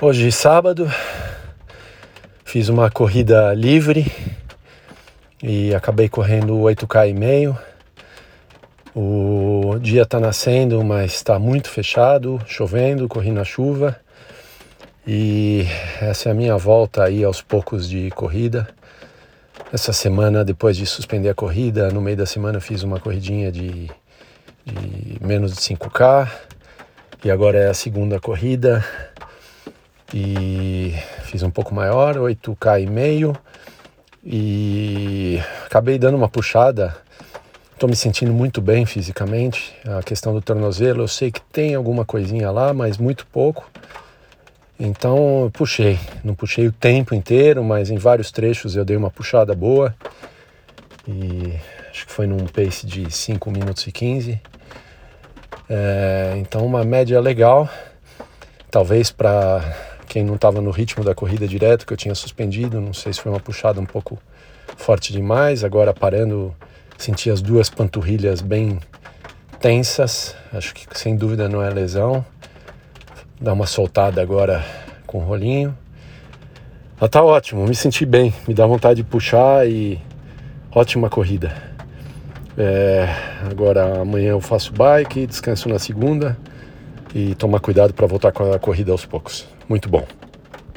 Hoje, sábado, fiz uma corrida livre e acabei correndo 8K e meio. O dia está nascendo, mas está muito fechado, chovendo, corri na chuva. E essa é a minha volta aí aos poucos de corrida. Essa semana, depois de suspender a corrida, no meio da semana fiz uma corridinha de, de menos de 5K. E agora é a segunda corrida e fiz um pouco maior, 8K e meio e acabei dando uma puxada. Estou me sentindo muito bem fisicamente. A questão do tornozelo, eu sei que tem alguma coisinha lá, mas muito pouco. Então eu puxei. Não puxei o tempo inteiro, mas em vários trechos eu dei uma puxada boa. E acho que foi num pace de 5 minutos e 15. É, então uma média legal. Talvez para quem não estava no ritmo da corrida direto, que eu tinha suspendido, não sei se foi uma puxada um pouco forte demais, agora parando, senti as duas panturrilhas bem tensas, acho que sem dúvida não é lesão. Dá uma soltada agora com o rolinho. Mas tá ótimo, me senti bem, me dá vontade de puxar e ótima corrida. É, agora amanhã eu faço bike, descanso na segunda e tomar cuidado para voltar com a corrida aos poucos. Muito bom.